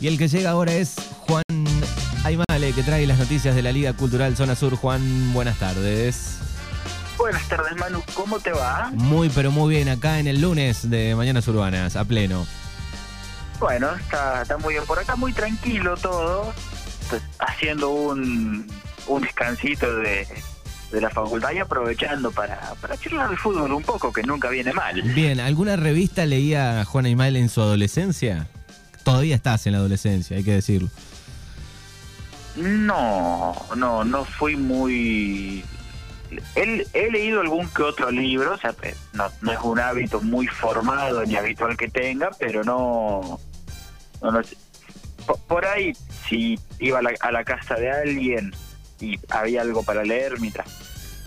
Y el que llega ahora es Juan Aymale, que trae las noticias de la Liga Cultural Zona Sur. Juan, buenas tardes. Buenas tardes, Manu. ¿Cómo te va? Muy, pero muy bien. Acá en el lunes de Mañanas Urbanas, a pleno. Bueno, está, está muy bien. Por acá muy tranquilo todo. Pues, haciendo un, un descansito de, de la facultad y aprovechando para, para charlar de fútbol un poco, que nunca viene mal. Bien, ¿alguna revista leía Juan Aymale en su adolescencia? Todavía estás en la adolescencia, hay que decirlo. No, no, no fui muy... He, he leído algún que otro libro, o sea, no, es un hábito muy formado ni habitual que tenga, pero no... no, no por ahí, si iba a la, a la casa de alguien y había algo para leer mientras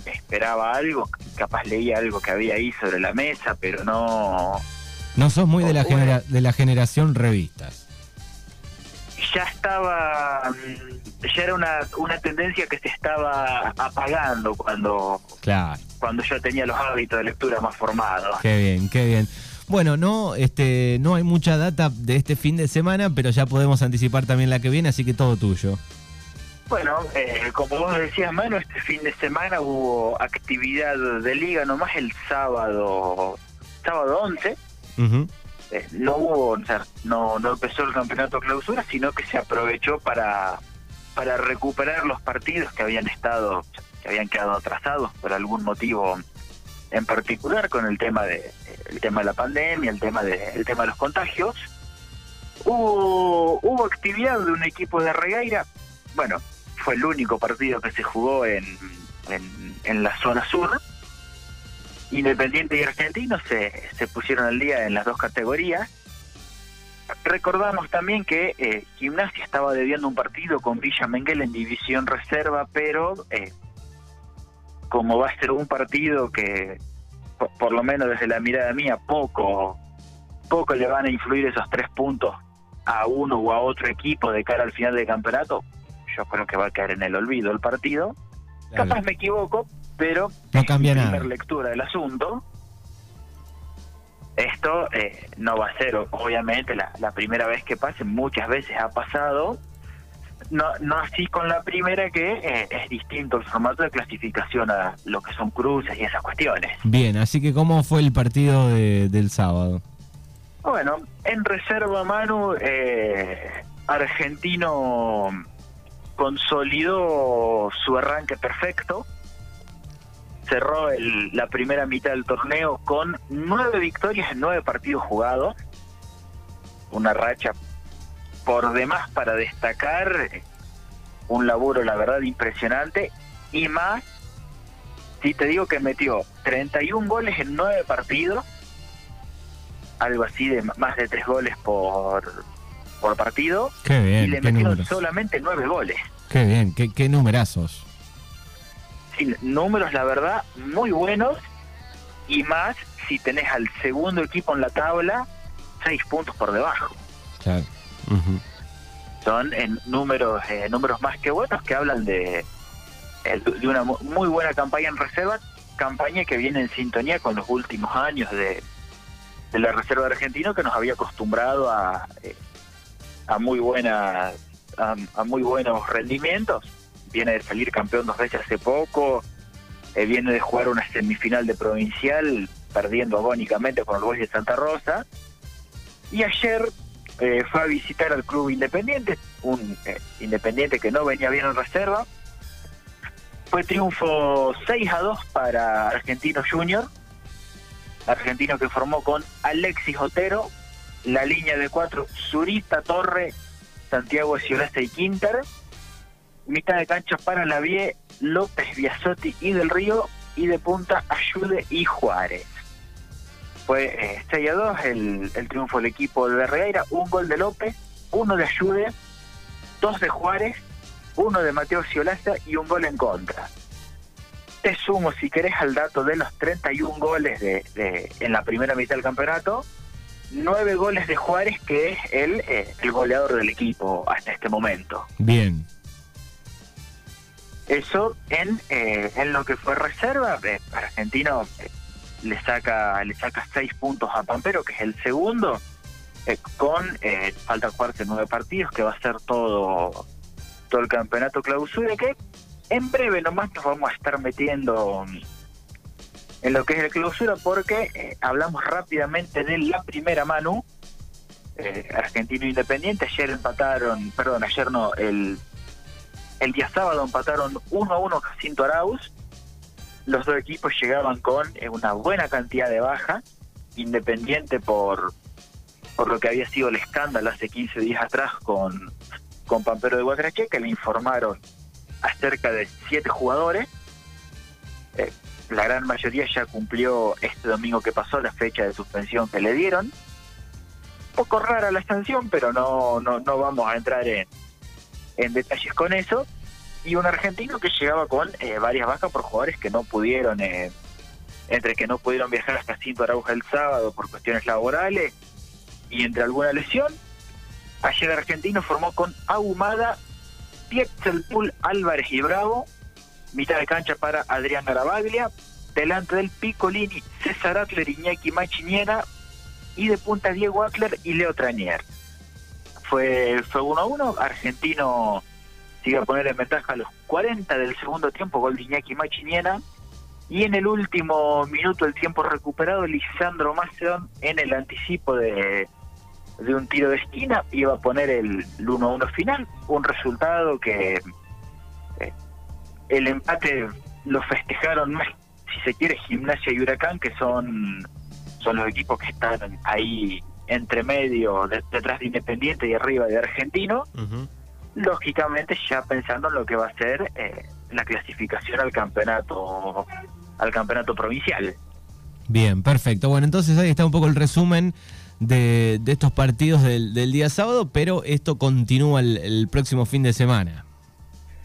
esperaba algo, capaz leía algo que había ahí sobre la mesa, pero no... No sos muy de la, Oh, genera- de la generación revistas. ya estaba mm, ya era una, una tendencia que se estaba apagando cuando Claro, cuando yo tenía los hábitos de lectura más formados qué bien, qué bien. Bueno, no, este, no hay mucha data de este fin de semana, pero ya podemos anticipar también la que viene, así que todo tuyo. bueno eh, como vos decías Manu este fin de semana hubo actividad de liga nomás el sábado sábado 11 Eh, no hubo o sea, no no empezó el campeonato clausura sino que se aprovechó para para recuperar los partidos que habían estado que habían quedado atrasados por algún motivo en particular con el tema de el tema de la pandemia el tema de el tema de los contagios. Hubo hubo actividad de un equipo de Regueira. Bueno fue el único partido que se jugó en, en la zona sur Independiente y Argentino se, se pusieron al día en las dos categorías. Recordamos también que eh, Gimnasia estaba debiendo un partido con Villa Menguel en división reserva, pero eh, como va a ser un partido que, por, por lo menos desde la mirada mía, poco, poco le van a influir esos tres puntos a uno o a otro equipo de cara al final del campeonato, yo creo que va a caer en el olvido el partido. Capaz me equivoco, pero No cambia nada. primer lectura del asunto. Esto eh, no va a ser, obviamente, la, la primera vez que pase, muchas veces ha pasado. No, no así con la primera, que eh, es distinto el formato de clasificación a lo que son cruces y esas cuestiones. Bien, así que ¿cómo fue el partido de- del sábado? Bueno, en reserva, Manu, eh, Argentino consolidó su arranque perfecto. Cerró el- la primera mitad del torneo con nueve victorias en nueve partidos jugados. Una racha por demás para destacar. Un laburo, la verdad, impresionante. Y más, si te digo que metió 31 goles en nueve partidos algo así de más de tres goles por, por partido Qué y bien, le qué metieron números. solamente nueve goles. Qué bien, qué, qué numerazos. Números, la verdad, muy buenos y más si tenés al segundo equipo en la tabla, seis puntos por debajo. Claro. Son en números eh, números más que buenos que hablan de, eh, de una mu- muy buena campaña en reserva, campaña que viene en sintonía con los últimos años de, de la reserva de argentino que nos había acostumbrado a, eh, a muy buenas a, a muy buenos rendimientos. Viene de salir campeón dos veces hace poco, eh, viene de jugar una semifinal de provincial perdiendo agónicamente con el Boys de Santa Rosa. Y ayer eh, fue a visitar al club Independiente, un eh, Independiente que no venía bien en reserva. Fue triunfo 6 a 2 para Argentino Junior, argentino que formó con Alexis Otero, la línea de cuatro, Zurita Torre, Santiago Ciolasta y Quinter, mitad de cancha para Lavie, López Biasotti y Del Río, y de punta Ayude y Juárez. Fue eh, 6 a 2 el, el triunfo del equipo de Regueira, un gol de López, uno de Ayude, dos de Juárez, uno de Mateo Ciolaza y un gol en contra. Te sumo, si querés, al dato de los 31 goles de, en la primera mitad del campeonato, nueve goles de Juárez, que es el, eh, el goleador del equipo hasta este momento. Bien. Eso en, eh, en lo que fue reserva, eh, Argentino eh, le saca le saca seis puntos a Pampero, que es el segundo, eh, con falta jugarse nueve partidos, que va a ser todo, todo el campeonato clausura, que en breve nomás nos vamos a estar metiendo en lo que es la clausura, porque hablamos rápidamente de la primera mano, Argentino Independiente, ayer empataron, perdón, ayer no, el, el día sábado empataron 1 a 1 Jacinto Arauz, los dos equipos llegaban con eh, una buena cantidad de baja, Independiente por, por lo que había sido el escándalo hace 15 días atrás con, con Pampero de Guatrache, que le informaron acerca de siete jugadores. Eh, la gran mayoría ya cumplió este domingo que pasó la fecha de suspensión que le dieron. Un poco rara la sanción, pero no, no, no vamos a entrar en, en detalles con eso. Y un argentino que llegaba con eh, varias bajas por jugadores que no pudieron, eh, entre que no pudieron viajar hasta Cinto Arauja el sábado por cuestiones laborales y entre alguna lesión. Ayer el argentino formó con Ahumada, Pietzelpul, Álvarez y Bravo, mitad de cancha para Adrián Garabaglia, delante del Piccolini, César Atler, Iñaki Machiniera y de punta Diego Atler y Leo Tranier. Fue, fue 1 a 1, Argentino sigue a poner en ventaja a los 40 del segundo tiempo, gol de Iñaki Machiniera. Y en el último minuto del tiempo recuperado, Lisandro Macedón en el anticipo de, de un tiro de esquina iba a poner el 1-1 final, un resultado que eh, el empate lo festejaron más, si se quiere, Gimnasia y Huracán, que son, son los equipos que están ahí entre medio, de- detrás de Independiente y arriba de Argentino, lógicamente ya pensando en lo que va a ser eh, la clasificación al campeonato al campeonato provincial. Bien, perfecto. Bueno, entonces ahí está un poco el resumen de, de estos partidos del, del día sábado, pero esto continúa el, el próximo fin de semana.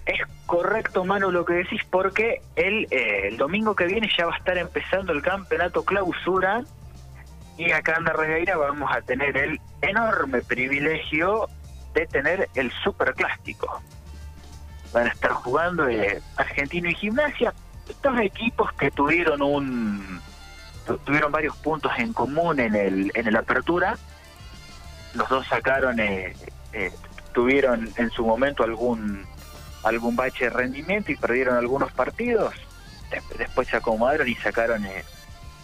Es correcto, Manu, lo que decís, porque el, eh, el domingo que viene ya va a estar empezando el campeonato clausura y acá en la Regueira vamos a tener el enorme privilegio de tener el superclásico. Van a estar jugando eh, Argentino y Gimnasia, estos equipos que tuvieron un tu- tuvieron varios puntos en común en el en el apertura. Los dos sacaron eh, eh, tuvieron en su momento algún algún bache de rendimiento y perdieron algunos partidos. Des- Después se acomodaron y sacaron eh,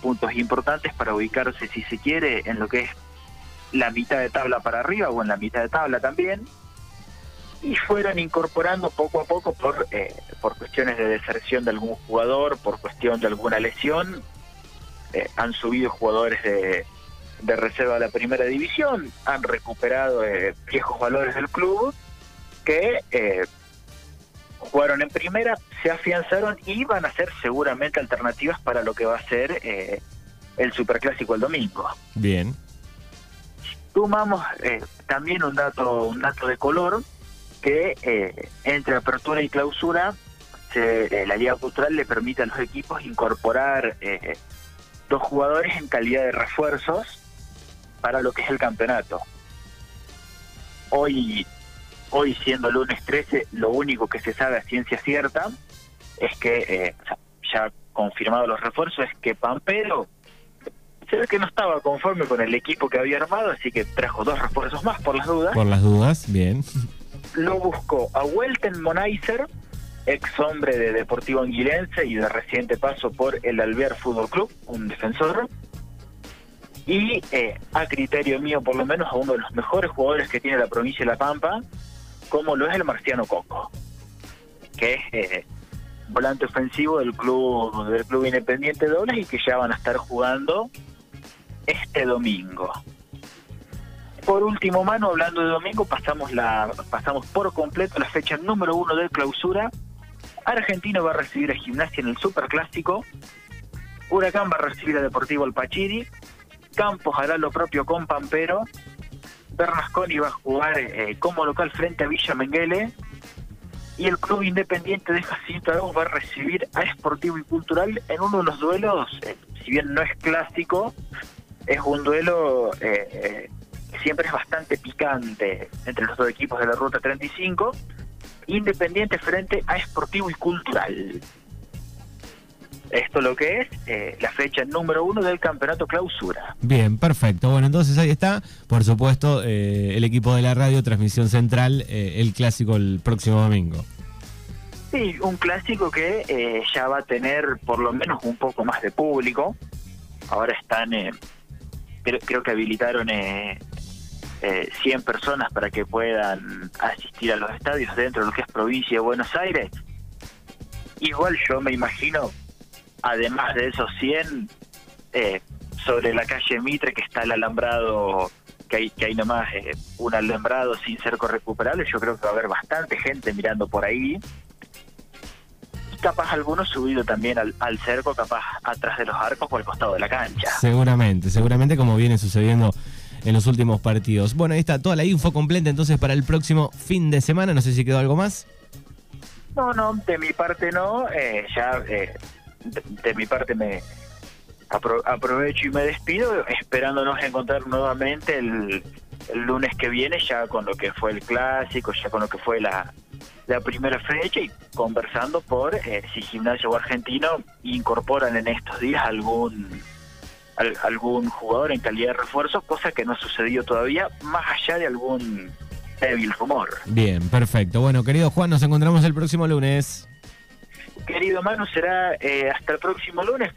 puntos importantes para ubicarse, si se quiere, en lo que es la mitad de tabla para arriba o en la mitad de tabla también. Y fueron incorporando poco a poco por, eh, por cuestiones de deserción de algún jugador, por cuestión de alguna lesión. eh, han subido jugadores de, de reserva a la primera división, han recuperado eh, viejos valores del club que jugaron en primera, se afianzaron y van a ser seguramente alternativas para lo que va a ser eh, el Superclásico el domingo. Bien. Sumamos eh, también un dato, un dato de color que eh, entre apertura y clausura se- eh, la Liga Cultural le permite a los equipos incorporar eh, dos jugadores en calidad de refuerzos para lo que es el campeonato. Hoy hoy siendo lunes 13, lo único que se sabe a ciencia cierta es que, eh, ya confirmado los refuerzos, es que Pampero se ve que no estaba conforme con el equipo que había armado, así que trajo dos refuerzos más por las dudas. Por las dudas, bien. Lo buscó a Welten Monaiser, ex hombre de Deportivo Anguilense y de reciente paso por el Alvear Fútbol Club, un defensor. Y eh, a criterio mío, por lo menos, a uno de los mejores jugadores que tiene la provincia de La Pampa, como lo es el Marciano Coco, que es eh, volante ofensivo del club del club Independiente Dobles y que ya van a estar jugando este domingo. Por último, mano, hablando de domingo, pasamos la pasamos por completo la fecha número uno de clausura. Argentino va a recibir a Gimnasia en el Superclásico. Huracán va a recibir a Deportivo Alpachiri. Campos hará lo propio con Pampero. Bernasconi va a jugar eh, como local frente a Villa Menguele. Y el Club Independiente de Jacinto Arauz va a recibir a Esportivo y Cultural en uno de los duelos, eh, si bien no es clásico, es un duelo eh, eh, que siempre es bastante picante entre los dos equipos de la Ruta 35. Independiente frente a Esportivo y Cultural. Esto lo que es eh, la fecha número uno del campeonato clausura. Bien, perfecto. Bueno, entonces ahí está, por supuesto, eh, el equipo de la radio, transmisión central, eh, el clásico el próximo domingo. Sí, un clásico que ya va a tener por lo menos un poco más de público. Ahora están, creo, creo, que habilitaron 100 personas para que puedan asistir a los estadios dentro de lo que es provincia de Buenos Aires. Igual yo me imagino además de esos 100, eh, sobre la calle Mitre, que está el alambrado, que hay, que hay nomás eh, un alambrado sin cerco recuperable, yo creo que va a haber bastante gente mirando por ahí. Y capaz algunos subido también al, al cerco, capaz atrás de los arcos o al costado de la cancha. Seguramente, seguramente como viene sucediendo en los últimos partidos. Bueno, ahí está toda la info completa entonces para el próximo fin de semana. No sé si quedó algo más. No, no, de mi parte no. Eh, ya eh, de, mi parte me aprovecho y me despido, esperándonos encontrar nuevamente el, lunes que viene, ya con lo que fue el clásico, ya con lo que fue la, la primera fecha y conversando por eh, si Gimnasio o Argentino incorporan en estos días algún algún jugador en calidad de refuerzo, cosa que no ha sucedido todavía, más allá de algún débil rumor. Bien, perfecto. Bueno, querido Juan, nos encontramos el próximo lunes. Querido Manu, será eh, hasta el próximo lunes.